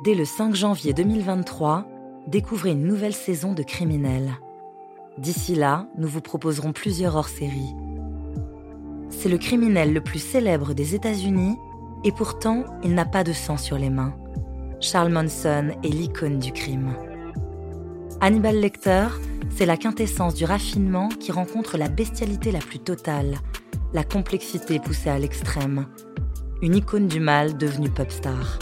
Dès le 5 janvier 2023, découvrez une nouvelle saison de Criminels. D'ici là, nous vous proposerons plusieurs hors-séries. C'est le criminel le plus célèbre des États-Unis et pourtant, il n'a pas de sang sur les mains. Charles Manson est l'icône du crime. Hannibal Lecter, c'est la quintessence du raffinement qui rencontre la bestialité la plus totale, la complexité poussée à l'extrême. Une icône du mal devenue pop star.